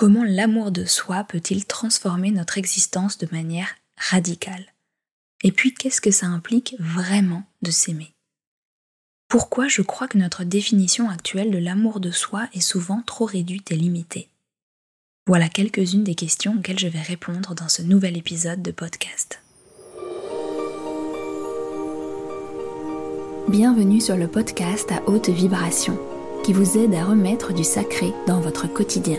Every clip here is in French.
comment l'amour de soi peut-il transformer notre existence de manière radicale? Et puis, qu'est-ce que ça implique vraiment de s'aimer? Pourquoi je crois que notre définition actuelle de l'amour de soi est souvent trop réduite et limitée? Voilà quelques-unes des questions auxquelles je vais répondre dans ce nouvel épisode de podcast. Bienvenue sur le podcast à haute vibration qui vous aide à remettre du sacré dans votre quotidien.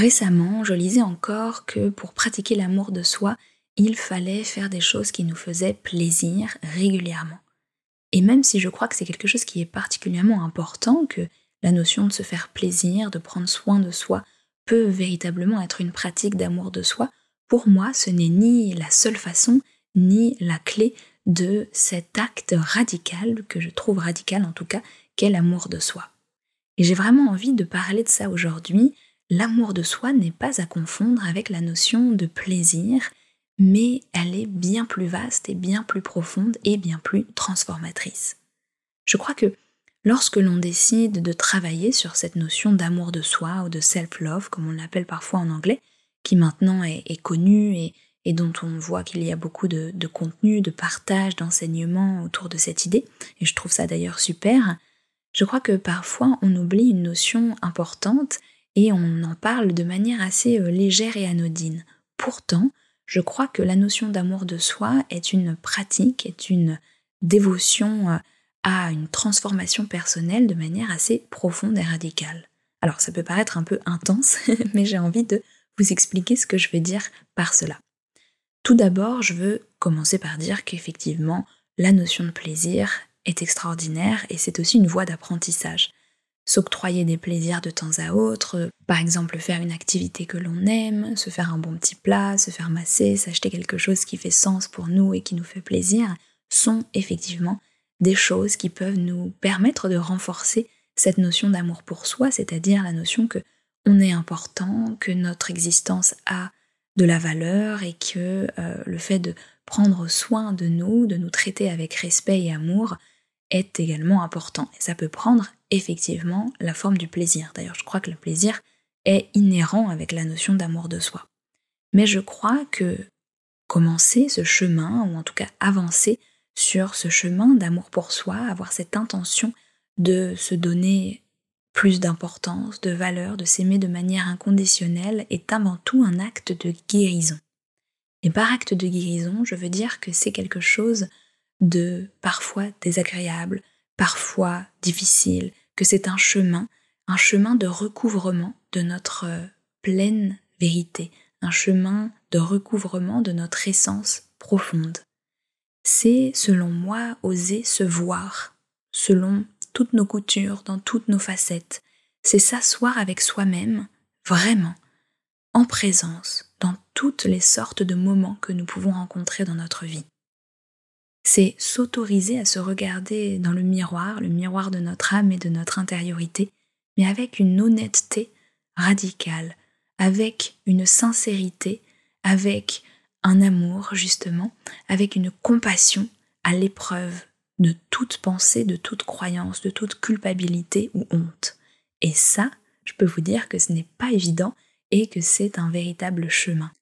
Récemment, je lisais encore que pour pratiquer l'amour de soi, il fallait faire des choses qui nous faisaient plaisir régulièrement. Et même si je crois que c'est quelque chose qui est particulièrement important, que la notion de se faire plaisir, de prendre soin de soi, peut véritablement être une pratique d'amour de soi, pour moi ce n'est ni la seule façon, ni la clé de cet acte radical, que je trouve radical en tout cas, qu'est l'amour de soi. Et j'ai vraiment envie de parler de ça aujourd'hui, l'amour de soi n'est pas à confondre avec la notion de plaisir, mais elle est bien plus vaste et bien plus profonde et bien plus transformatrice. Je crois que lorsque l'on décide de travailler sur cette notion d'amour de soi ou de self-love, comme on l'appelle parfois en anglais, qui maintenant est, connue et, dont on voit qu'il y a beaucoup de, de contenu, de partage, d'enseignement autour de cette idée, et je trouve ça d'ailleurs super, je crois que parfois on oublie une notion importante et on en parle de manière assez euh, légère et anodine. Pourtant, je crois que la notion d'amour de soi est une pratique, est une dévotion euh, à une transformation personnelle de manière assez profonde et radicale. Alors ça peut paraître un peu intense, mais j'ai envie de vous expliquer ce que je veux dire par cela. Tout d'abord, je veux commencer par dire qu'effectivement, la notion de plaisir est extraordinaire et c'est aussi une voie d'apprentissage s'octroyer des plaisirs de temps à autre, par exemple faire une activité que l'on aime, se faire un bon petit plat, se faire masser, s'acheter quelque chose qui fait sens pour nous et qui nous fait plaisir, sont effectivement des choses qui peuvent nous permettre de renforcer cette notion d'amour pour soi, c'est-à-dire la notion que on est important, que notre existence a de la valeur et que euh, le fait de prendre soin de nous, de nous traiter avec respect et amour, est également important. Et ça peut prendre effectivement la forme du plaisir. D'ailleurs, je crois que le plaisir est inhérent avec la notion d'amour de soi. Mais je crois que commencer ce chemin, ou en tout cas avancer sur ce chemin d'amour pour soi, avoir cette intention de se donner plus d'importance, de valeur, de s'aimer de manière inconditionnelle, est avant tout un acte de guérison. Et par acte de guérison, je veux dire que c'est quelque chose de parfois désagréable, parfois difficile, que c'est un chemin, un chemin de recouvrement de notre euh, pleine vérité, un chemin de recouvrement de notre essence profonde. C'est, selon moi, oser se voir, selon toutes nos coutures, dans toutes nos facettes. C'est s'asseoir avec soi-même, vraiment, en présence, dans toutes les sortes de moments que nous pouvons rencontrer dans notre vie c'est s'autoriser à se regarder dans le miroir, le miroir de notre âme et de notre intériorité, mais avec une honnêteté radicale, avec une sincérité, avec un amour justement, avec une compassion à l'épreuve de toute pensée, de toute croyance, de toute culpabilité ou honte. Et ça, je peux vous dire que ce n'est pas évident et que c'est un véritable chemin.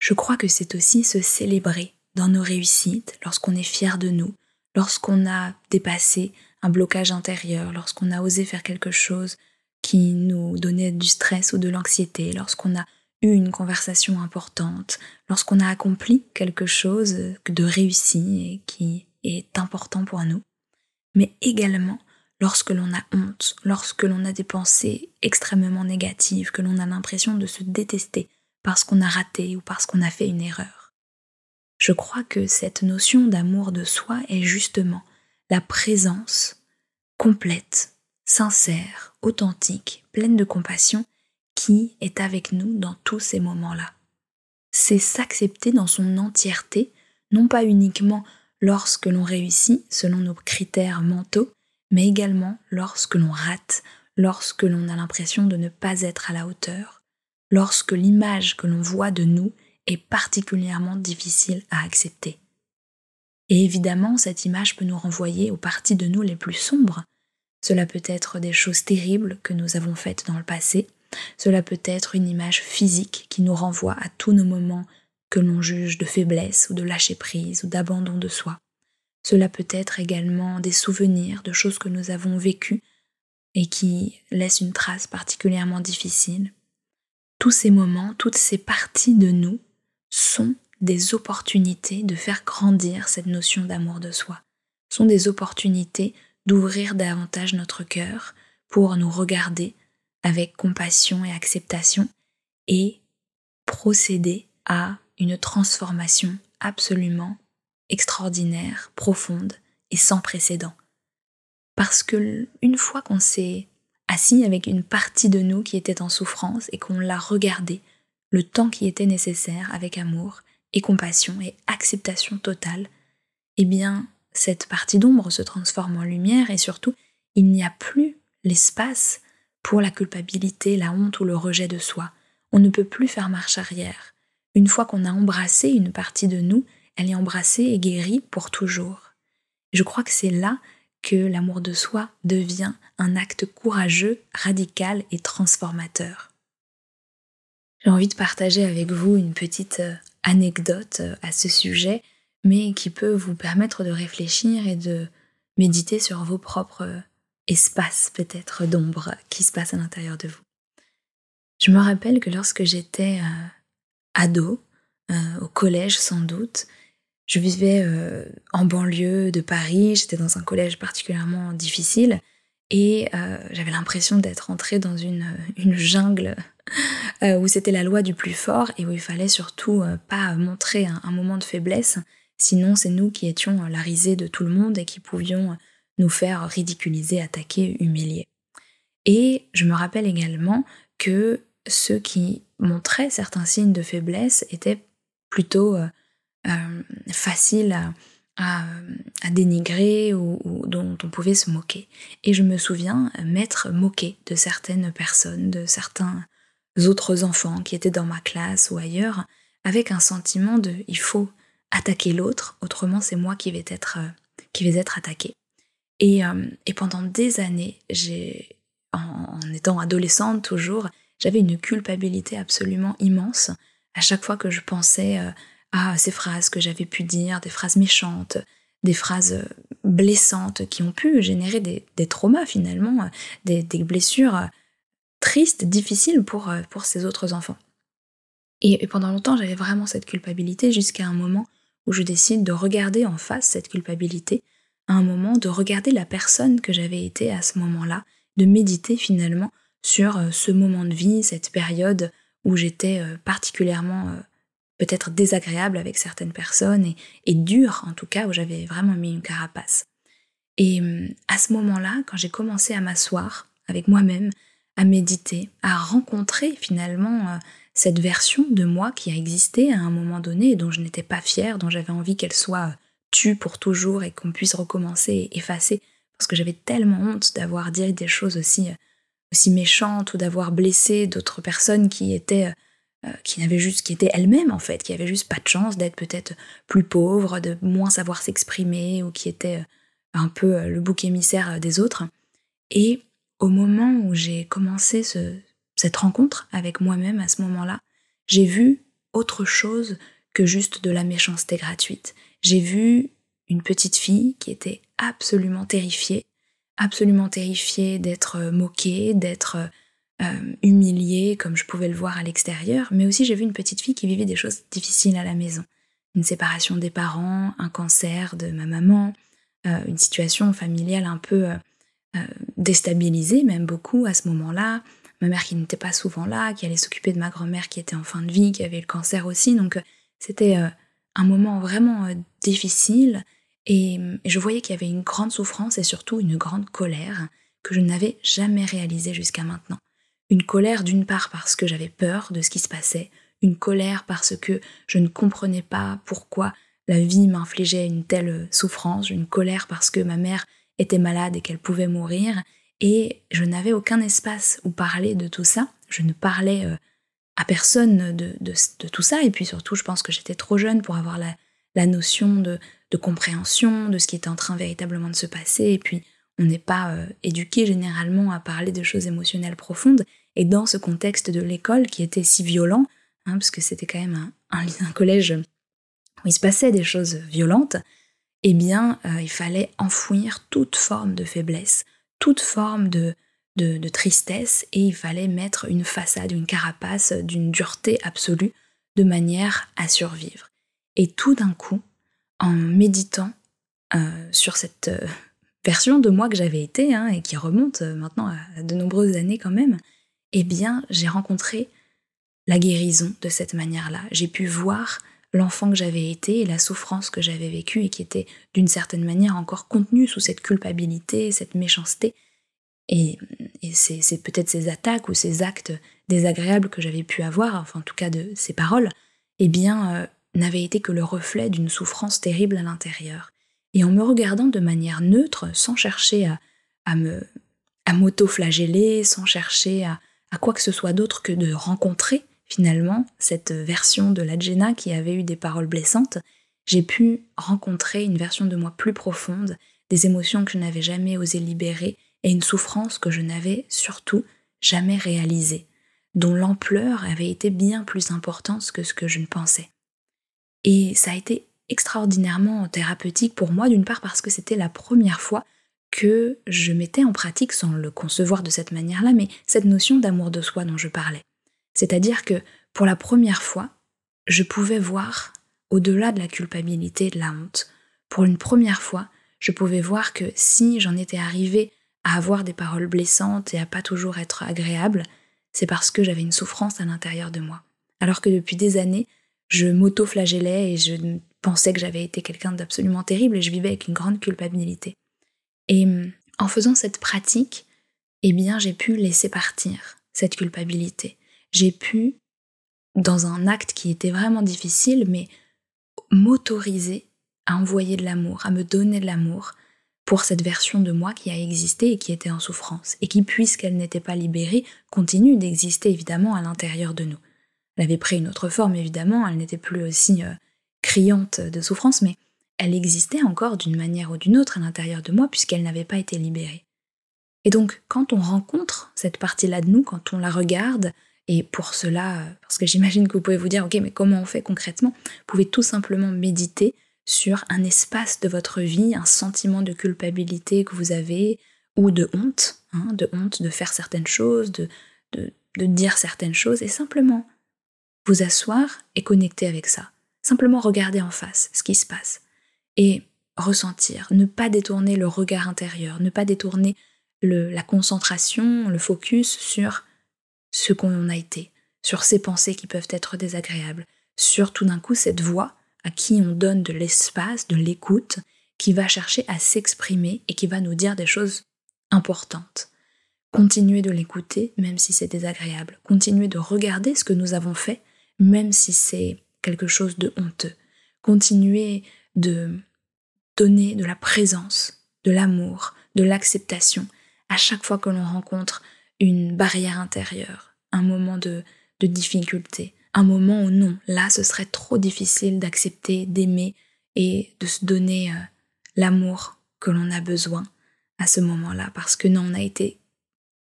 Je crois que c'est aussi se célébrer dans nos réussites, lorsqu'on est fier de nous, lorsqu'on a dépassé un blocage intérieur, lorsqu'on a osé faire quelque chose qui nous donnait du stress ou de l'anxiété, lorsqu'on a eu une conversation importante, lorsqu'on a accompli quelque chose de réussi et qui est important pour nous, mais également lorsque l'on a honte, lorsque l'on a des pensées extrêmement négatives, que l'on a l'impression de se détester parce qu'on a raté ou parce qu'on a fait une erreur. Je crois que cette notion d'amour de soi est justement la présence complète, sincère, authentique, pleine de compassion qui est avec nous dans tous ces moments-là. C'est s'accepter dans son entièreté, non pas uniquement lorsque l'on réussit selon nos critères mentaux, mais également lorsque l'on rate, lorsque l'on a l'impression de ne pas être à la hauteur, lorsque l'image que l'on voit de nous est particulièrement difficile à accepter. Et évidemment, cette image peut nous renvoyer aux parties de nous les plus sombres. Cela peut être des choses terribles que nous avons faites dans le passé, cela peut être une image physique qui nous renvoie à tous nos moments que l'on juge de faiblesse ou de lâcher prise ou d'abandon de soi. Cela peut être également des souvenirs de choses que nous avons vécues et qui laissent une trace particulièrement difficile. Tous ces moments, toutes ces parties de nous sont des opportunités de faire grandir cette notion d'amour de soi, sont des opportunités d'ouvrir davantage notre cœur pour nous regarder avec compassion et acceptation et procéder à une transformation absolument extraordinaire, profonde et sans précédent. Parce que une fois qu'on s'est assis avec une partie de nous qui était en souffrance et qu'on l'a regardée le temps qui était nécessaire avec amour et compassion et acceptation totale, eh bien, cette partie d'ombre se transforme en lumière et surtout, il n'y a plus l'espace pour la culpabilité, la honte ou le rejet de soi. On ne peut plus faire marche arrière. Une fois qu'on a embrassé une partie de nous, elle est embrassée et guérie pour toujours. Je crois que c'est là que l'amour de soi devient un acte courageux, radical et transformateur. J'ai envie de partager avec vous une petite euh, anecdote euh, à ce sujet, mais qui peut vous permettre de réfléchir et de méditer sur vos propres euh, espaces peut-être d'ombre qui se passent à l'intérieur de vous. Je me rappelle que lorsque j'étais ado, au collège sans doute, je vivais en banlieue de Paris, j'étais dans un collège particulièrement difficile et j'avais l'impression d'être entrée dans une, jungle où c'était la loi du plus fort et où il fallait surtout pas montrer un, moment de faiblesse, sinon c'est nous qui étions la risée de tout le monde et qui pouvions nous faire ridiculiser, attaquer, humilier. Et je me rappelle également que ceux qui montraient certains signes de faiblesse étaient plutôt euh, facile à, dénigrer ou, dont on pouvait se moquer. Et je me souviens m'être moqué de certaines personnes, de certains autres enfants qui étaient dans ma classe ou ailleurs, avec un sentiment de il faut attaquer l'autre, autrement c'est moi qui vais être, euh, qui vais être attaqué. Et, euh, et pendant des années, j'ai, en, étant adolescente toujours, j'avais une culpabilité absolument immense à chaque fois que je pensais à ces phrases que j'avais pu dire, des phrases méchantes, des phrases blessantes qui ont pu générer des, traumas finalement, des, blessures tristes, difficiles pour, pour ces autres enfants. Et, pendant longtemps, j'avais vraiment cette culpabilité jusqu'à un moment où je décide de regarder en face cette culpabilité, à un moment de regarder la personne que j'avais été à ce moment-là, de méditer finalement sur ce moment de vie, cette période où j'étais particulièrement peut-être désagréable avec certaines personnes et, et dur en tout cas, où j'avais vraiment mis une carapace. Et hum, à ce moment-là, quand j'ai commencé à m'asseoir avec moi-même, à méditer, à rencontrer finalement euh, cette version de moi qui a existé à un moment donné et dont je n'étais pas fière, dont j'avais envie qu'elle soit tue pour toujours et qu'on puisse recommencer et effacer, parce que j'avais tellement honte d'avoir dit des choses aussi, euh, aussi méchantes ou d'avoir blessé d'autres personnes qui étaient euh, qui n'avait juste, qui elle-même en fait, qui avait juste pas de chance d'être peut-être plus pauvre, de moins savoir s'exprimer ou qui était euh, un peu le bouc émissaire des autres. Et au moment où j'ai commencé cette rencontre avec moi-même à ce moment-là, j'ai vu autre chose que juste de la méchanceté gratuite. J'ai vu une petite fille qui était absolument terrifiée, absolument terrifiée d'être moquée, d'être euh, humiliée comme je pouvais le voir à l'extérieur, mais aussi j'ai vu une petite fille qui vivait des choses difficiles à la maison. Une séparation des parents, un cancer de ma maman, euh, une situation familiale un peu euh, déstabilisée, même beaucoup à ce moment-là. Ma mère qui n'était pas souvent là, qui allait s'occuper de ma grand-mère qui était en fin de vie, qui avait le cancer aussi. Donc c'était un moment vraiment difficile Et, je voyais qu'il y avait une grande souffrance et surtout une grande colère que je n'avais jamais réalisée jusqu'à maintenant. Une colère d'une part parce que j'avais peur de ce qui se passait, une colère parce que je ne comprenais pas pourquoi la vie m'infligeait une telle souffrance, une colère parce que ma mère était malade et qu'elle pouvait mourir, et je n'avais aucun espace où parler de tout ça. Je ne parlais euh, à personne de, tout ça, et puis surtout, je pense que j'étais trop jeune pour avoir la, notion de, compréhension de ce qui était en train véritablement de se passer, et puis on n'est pas euh, éduqué généralement à parler de choses émotionnelles profondes, et dans ce contexte de l'école qui était si violent, hein, parce que c'était quand même un, un, collège où il se passait des choses violentes, eh bien, euh, il fallait enfouir toute forme de faiblesse, toute forme de, de, tristesse, et il fallait mettre une façade, une carapace d'une dureté absolue, de manière à survivre. Et tout d'un coup, en méditant euh, sur cette euh, version de moi que j'avais été, hein, et qui remonte maintenant à de nombreuses années quand même, eh bien, j'ai rencontré la guérison de cette manière-là. J'ai pu voir l'enfant que j'avais été et la souffrance que j'avais vécue et qui était d'une certaine manière encore contenue sous cette culpabilité, cette méchanceté. Et, c'est peut-être ces attaques ou ces actes désagréables que j'avais pu avoir, enfin en tout cas de ces paroles, eh bien, euh, n'avaient été que le reflet d'une souffrance terrible à l'intérieur. Et en me regardant de manière neutre, sans chercher à, me à m'auto-flageller, sans chercher à quoi que ce soit d'autre que de rencontrer finalement, cette version de la qui avait eu des paroles blessantes, j'ai pu rencontrer une version de moi plus profonde, des émotions que je n'avais jamais osé libérer et une souffrance que je n'avais surtout jamais réalisée, dont l'ampleur avait été bien plus importante que ce que je ne pensais. Et ça a été extraordinairement thérapeutique pour moi, d'une part parce que c'était la première fois que je mettais en pratique, sans le concevoir de cette manière-là, mais cette notion d'amour de soi dont je parlais. C'est-à-dire que pour la première fois, je pouvais voir au-delà de la culpabilité de la honte. Pour une première fois, je pouvais voir que si j'en étais arrivée à avoir des paroles blessantes et à pas toujours être agréable, c'est parce que j'avais une souffrance à l'intérieur de moi. Alors que depuis des années, je m'auto-flagellais et je pensais que j'avais été quelqu'un d'absolument terrible et je vivais avec une grande culpabilité. Et hum, en faisant cette pratique, eh bien, j'ai pu laisser partir cette culpabilité j'ai pu, dans un acte qui était vraiment difficile, mais m'autoriser à envoyer de l'amour, à me donner de l'amour pour cette version de moi qui a existé et qui était en souffrance, et qui, puisqu'elle n'était pas libérée, continue d'exister évidemment à l'intérieur de nous. Elle avait pris une autre forme évidemment, elle n'était plus aussi euh, criante de souffrance, mais elle existait encore d'une manière ou d'une autre à l'intérieur de moi puisqu'elle n'avait pas été libérée. Et donc, quand on rencontre cette partie-là de nous, quand on la regarde, et pour cela, parce que j'imagine que vous pouvez vous dire, ok, mais comment on fait concrètement? Vous pouvez tout simplement méditer sur un espace de votre vie, un sentiment de culpabilité que vous avez, ou de honte, hein, de honte de faire certaines choses, de, de, de dire certaines choses, et simplement vous asseoir et connecter avec ça. Simplement regarder en face ce qui se passe. Et ressentir, ne pas détourner le regard intérieur, ne pas détourner le, la concentration, le focus sur ce qu'on a été, sur ces pensées qui peuvent être désagréables, sur tout d'un coup cette voix à qui on donne de l'espace, de l'écoute, qui va chercher à s'exprimer et qui va nous dire des choses importantes. Continuez de l'écouter même si c'est désagréable. Continuez de regarder ce que nous avons fait même si c'est quelque chose de honteux. Continuez de donner de la présence, de l'amour, de l'acceptation à chaque fois que l'on rencontre une barrière intérieure, un moment de, difficulté, un moment où non, là ce serait trop difficile d'accepter, d'aimer et de se donner euh, l'amour que l'on a besoin à ce moment-là, parce que non, on a été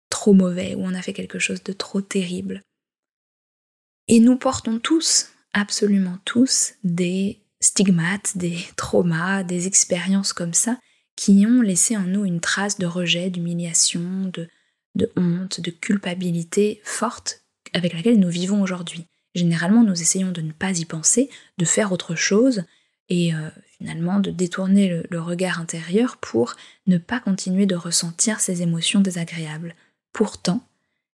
trop mauvais ou on a fait quelque chose de trop terrible. Et nous portons tous, absolument tous, des stigmates, des traumas, des expériences comme ça, qui ont laissé en nous une trace de rejet, d'humiliation, de, de honte, de culpabilité forte avec laquelle nous vivons aujourd'hui. Généralement, nous essayons de ne pas y penser, de faire autre chose et euh, finalement de détourner le, regard intérieur pour ne pas continuer de ressentir ces émotions désagréables. Pourtant,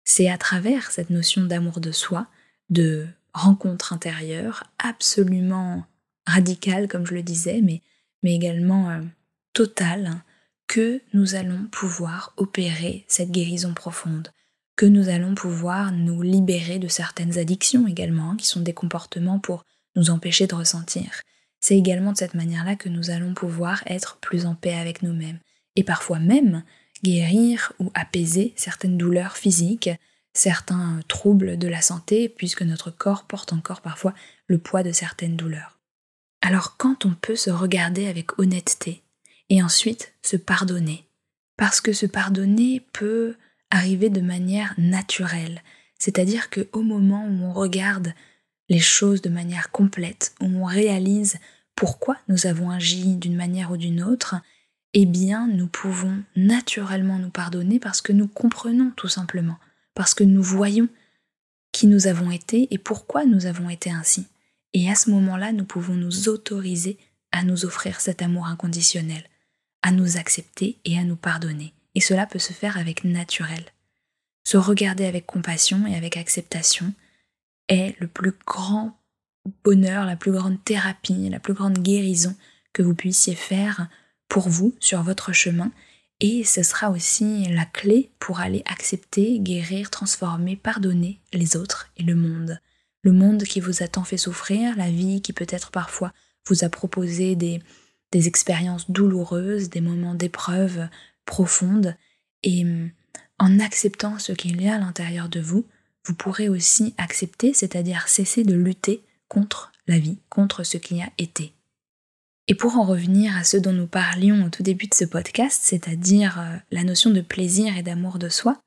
c'est à travers cette notion d'amour de soi, de rencontre intérieure absolument radicale, comme je le disais, mais, mais également euh, totale, que nous allons pouvoir opérer cette guérison profonde, que nous allons pouvoir nous libérer de certaines addictions également, hein, qui sont des comportements pour nous empêcher de ressentir. C'est également de cette manière-là que nous allons pouvoir être plus en paix avec nous-mêmes, et parfois même guérir ou apaiser certaines douleurs physiques, certains troubles de la santé, puisque notre corps porte encore parfois le poids de certaines douleurs. Alors quand on peut se regarder avec honnêteté et ensuite se pardonner, parce que se pardonner peut arriver de manière naturelle, c'est-à-dire que au moment où on regarde les choses de manière complète, où on réalise pourquoi nous avons agi d'une manière ou d'une autre, eh bien nous pouvons naturellement nous pardonner parce que nous comprenons tout simplement, parce que nous voyons qui nous avons été et pourquoi nous avons été ainsi. Et à ce moment-là, nous pouvons nous autoriser à nous offrir cet amour inconditionnel, à nous accepter et à nous pardonner. Et cela peut se faire avec naturel. Se regarder avec compassion et avec acceptation est le plus grand bonheur, la plus grande thérapie, la plus grande guérison que vous puissiez faire pour vous sur votre chemin. Et ce sera aussi la clé pour aller accepter, guérir, transformer, pardonner les autres et le monde. Le monde qui vous a tant fait souffrir, la vie qui peut-être parfois vous a proposé des, des expériences douloureuses, des moments d'épreuve profondes. Et hum, en acceptant ce qu'il y a à l'intérieur de vous, vous pourrez aussi accepter, c'est-à-dire cesser de lutter contre la vie, contre ce qui a été. Et pour en revenir à ce dont nous parlions au tout début de ce podcast, c'est-à-dire euh, la notion de plaisir et d'amour de soi,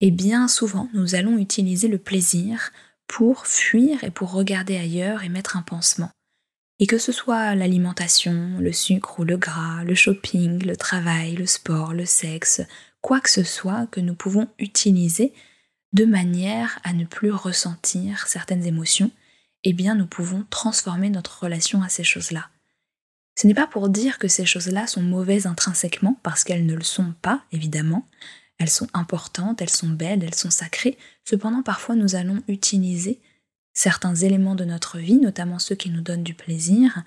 eh bien souvent nous allons utiliser le plaisir pour fuir et pour regarder ailleurs et mettre un pansement. Et que ce soit l'alimentation, le sucre ou le gras, le shopping, le travail, le sport, le sexe, quoi que ce soit que nous pouvons utiliser de manière à ne plus ressentir certaines émotions, eh bien nous pouvons transformer notre relation à ces choses-là. Ce n'est pas pour dire que ces choses-là sont mauvaises intrinsèquement, parce qu'elles ne le sont pas, évidemment. Elles sont importantes, elles sont belles, elles sont sacrées. Cependant, parfois, nous allons utiliser certains éléments de notre vie, notamment ceux qui nous donnent du plaisir,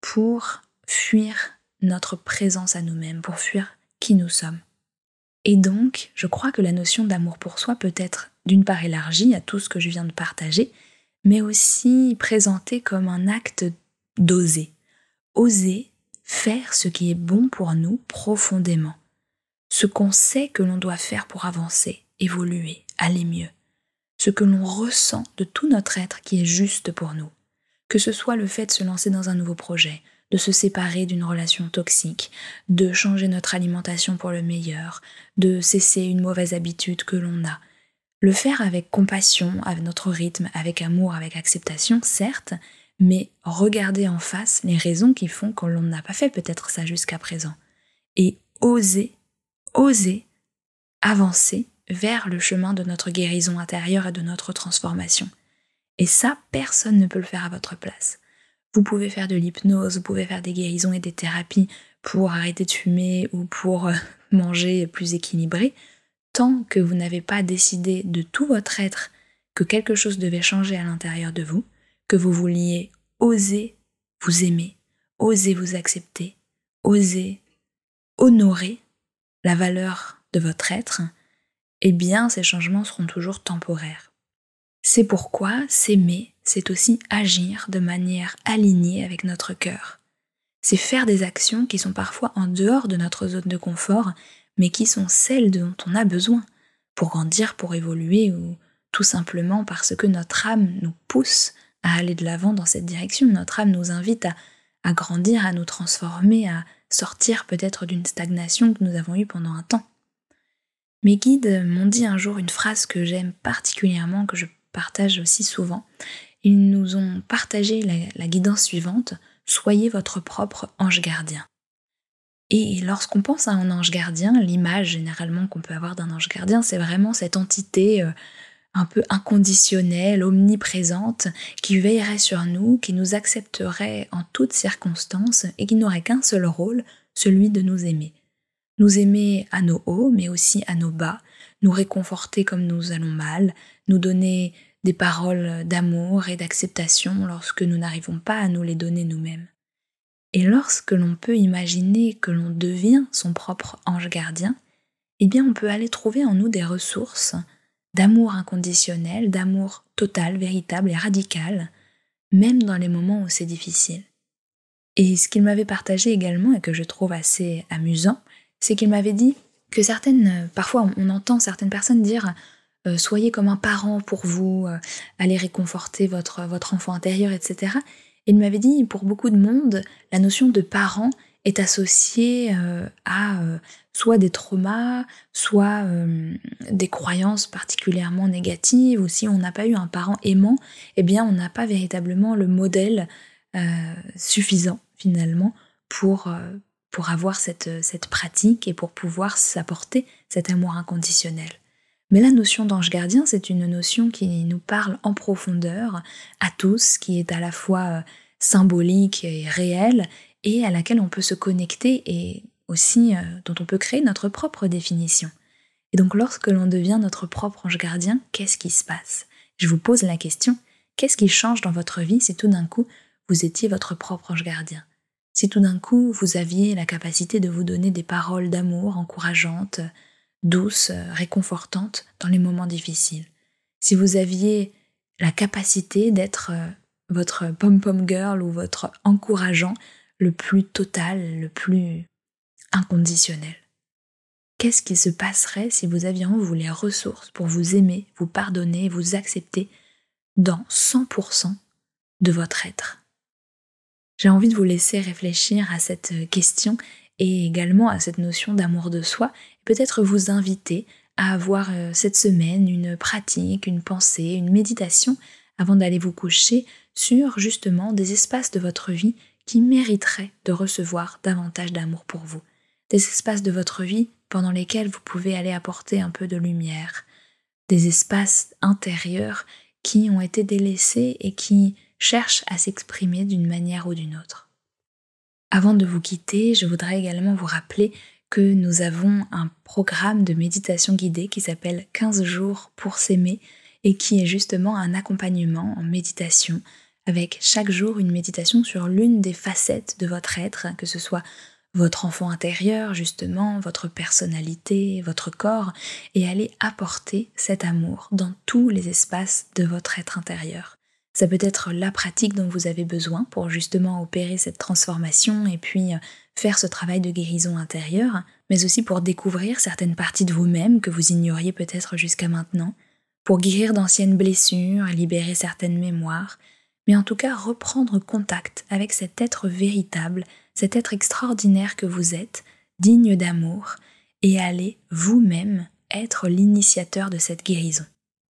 pour fuir notre présence à nous-mêmes, pour fuir qui nous sommes. Et donc, je crois que la notion d'amour pour soi peut être d'une part élargie à tout ce que je viens de partager, mais aussi présentée comme un acte d'oser, oser faire ce qui est bon pour nous profondément, ce qu'on sait que l'on doit faire pour avancer, évoluer, aller mieux, ce que l'on ressent de tout notre être qui est juste pour nous, que ce soit le fait de se lancer dans un nouveau projet, de se séparer d'une relation toxique, de changer notre alimentation pour le meilleur, de cesser une mauvaise habitude que l'on a. Le faire avec compassion, avec notre rythme, avec amour, avec acceptation, certes, mais regarder en face les raisons qui font que l'on n'a pas fait peut-être ça jusqu'à présent. Et oser, oser avancer vers le chemin de notre guérison intérieure et de notre transformation. Et ça, personne ne peut le faire à votre place. Vous pouvez faire de l'hypnose, vous pouvez faire des guérisons et des thérapies pour arrêter de fumer ou pour euh, manger plus équilibré, tant que vous n'avez pas décidé de tout votre être que quelque chose devait changer à l'intérieur de vous, que vous vouliez oser vous aimer, oser vous accepter, oser honorer la valeur de votre être, eh bien ces changements seront toujours temporaires. C'est pourquoi s'aimer, c'est aussi agir de manière alignée avec notre cœur. C'est faire des actions qui sont parfois en dehors de notre zone de confort, mais qui sont celles dont on a besoin pour grandir, pour évoluer ou tout simplement parce que notre âme nous pousse à aller de l'avant dans cette direction. Notre âme nous invite à, à grandir, à nous transformer, à sortir peut-être d'une stagnation que nous avons eue pendant un temps. Mes guides m'ont dit un jour une phrase que j'aime particulièrement, que je partage aussi souvent. Ils nous ont partagé la, guidance suivante Soyez votre propre ange gardien. Et lorsqu'on pense à un ange gardien, l'image généralement qu'on peut avoir d'un ange gardien, c'est vraiment cette entité euh, un peu inconditionnelle, omniprésente, qui veillerait sur nous, qui nous accepterait en toutes circonstances et qui n'aurait qu'un seul rôle, celui de nous aimer. Nous aimer à nos hauts, mais aussi à nos bas, nous réconforter comme nous allons mal, nous donner des paroles d'amour et d'acceptation lorsque nous n'arrivons pas à nous les donner nous-mêmes. Et lorsque l'on peut imaginer que l'on devient son propre ange gardien, eh bien on peut aller trouver en nous des ressources d'amour inconditionnel, d'amour total, véritable et radical, même dans les moments où c'est difficile. Et ce qu'il m'avait partagé également et que je trouve assez amusant, c'est qu'il m'avait dit que certaines, parfois on entend certaines personnes dire euh, soyez comme un parent pour vous, euh, allez réconforter votre, votre enfant intérieur, etc. Et il m'avait dit, pour beaucoup de monde, la notion de parent est associée euh, à soit des traumas, soit des croyances particulièrement négatives, ou si on n'a pas eu un parent aimant, eh bien on n'a pas véritablement le modèle suffisant finalement pour, pour avoir cette, cette pratique et pour pouvoir s'apporter cet amour inconditionnel. Mais la notion d'ange gardien, c'est une notion qui nous parle en profondeur à tous, qui est à la fois euh, symbolique et réelle, et à laquelle on peut se connecter et aussi euh, dont on peut créer notre propre définition. Et donc lorsque l'on devient notre propre ange gardien, qu'est-ce qui se passe? Je vous pose la question, qu'est-ce qui change dans votre vie si tout d'un coup vous étiez votre propre ange gardien? Si tout d'un coup vous aviez la capacité de vous donner des paroles d'amour encourageantes, douce, euh, réconfortante dans les moments difficiles. Si vous aviez la capacité d'être euh, votre pom-pom girl ou votre encourageant le plus total, le plus inconditionnel. Qu'est-ce qui se passerait si vous aviez en vous les ressources pour vous aimer, vous pardonner, vous accepter dans 100% de votre être? J'ai envie de vous laisser réfléchir à cette question et également à cette notion d'amour de soi, peut-être vous inviter à avoir euh, cette semaine une pratique, une pensée, une méditation avant d'aller vous coucher sur justement des espaces de votre vie qui mériteraient de recevoir davantage d'amour pour vous. Des espaces de votre vie pendant lesquels vous pouvez aller apporter un peu de lumière. Des espaces intérieurs qui ont été délaissés et qui cherchent à s'exprimer d'une manière ou d'une autre. Avant de vous quitter, je voudrais également vous rappeler que nous avons un programme de méditation guidée qui s'appelle 15 jours pour s'aimer et qui est justement un accompagnement en méditation avec chaque jour une méditation sur l'une des facettes de votre être, que ce soit votre enfant intérieur justement, votre personnalité, votre corps, et aller apporter cet amour dans tous les espaces de votre être intérieur. Ça peut être la pratique dont vous avez besoin pour justement opérer cette transformation et puis euh, faire ce travail de guérison intérieure, mais aussi pour découvrir certaines parties de vous-même que vous ignoriez peut-être jusqu'à maintenant, pour guérir d'anciennes blessures, libérer certaines mémoires, mais en tout cas reprendre contact avec cet être véritable, cet être extraordinaire que vous êtes, digne d'amour, et aller vous-même être l'initiateur de cette guérison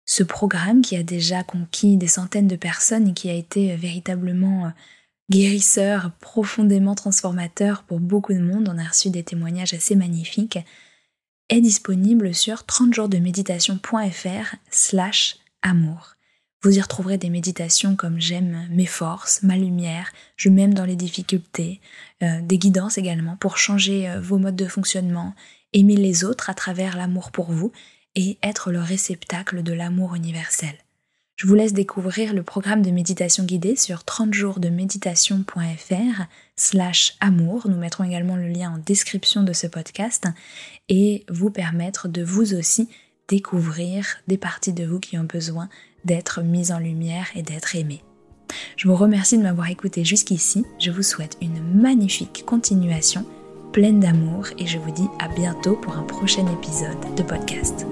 ce programme qui a déjà conquis des centaines de personnes et qui a été euh, véritablement euh, guérisseur, profondément transformateur pour beaucoup de monde, on a reçu des témoignages assez magnifiques, est disponible sur 30 jours de méditation.fr slash amour. Vous y retrouverez des méditations comme j'aime mes forces, ma lumière, je m'aime dans les difficultés, euh, des guidances également pour changer vos modes de fonctionnement, aimer les autres à travers l'amour pour vous et être le réceptacle de l'amour universel. Je vous laisse découvrir le programme de méditation guidée sur 30 jours de méditation.fr slash amour. Nous mettrons également le lien en description de ce podcast et vous permettre de vous aussi découvrir des parties de vous qui ont besoin d'être mises en lumière et d'être aimées. Je vous remercie de m'avoir écouté jusqu'ici. Je vous souhaite une magnifique continuation pleine d'amour et je vous dis à bientôt pour un prochain épisode de podcast.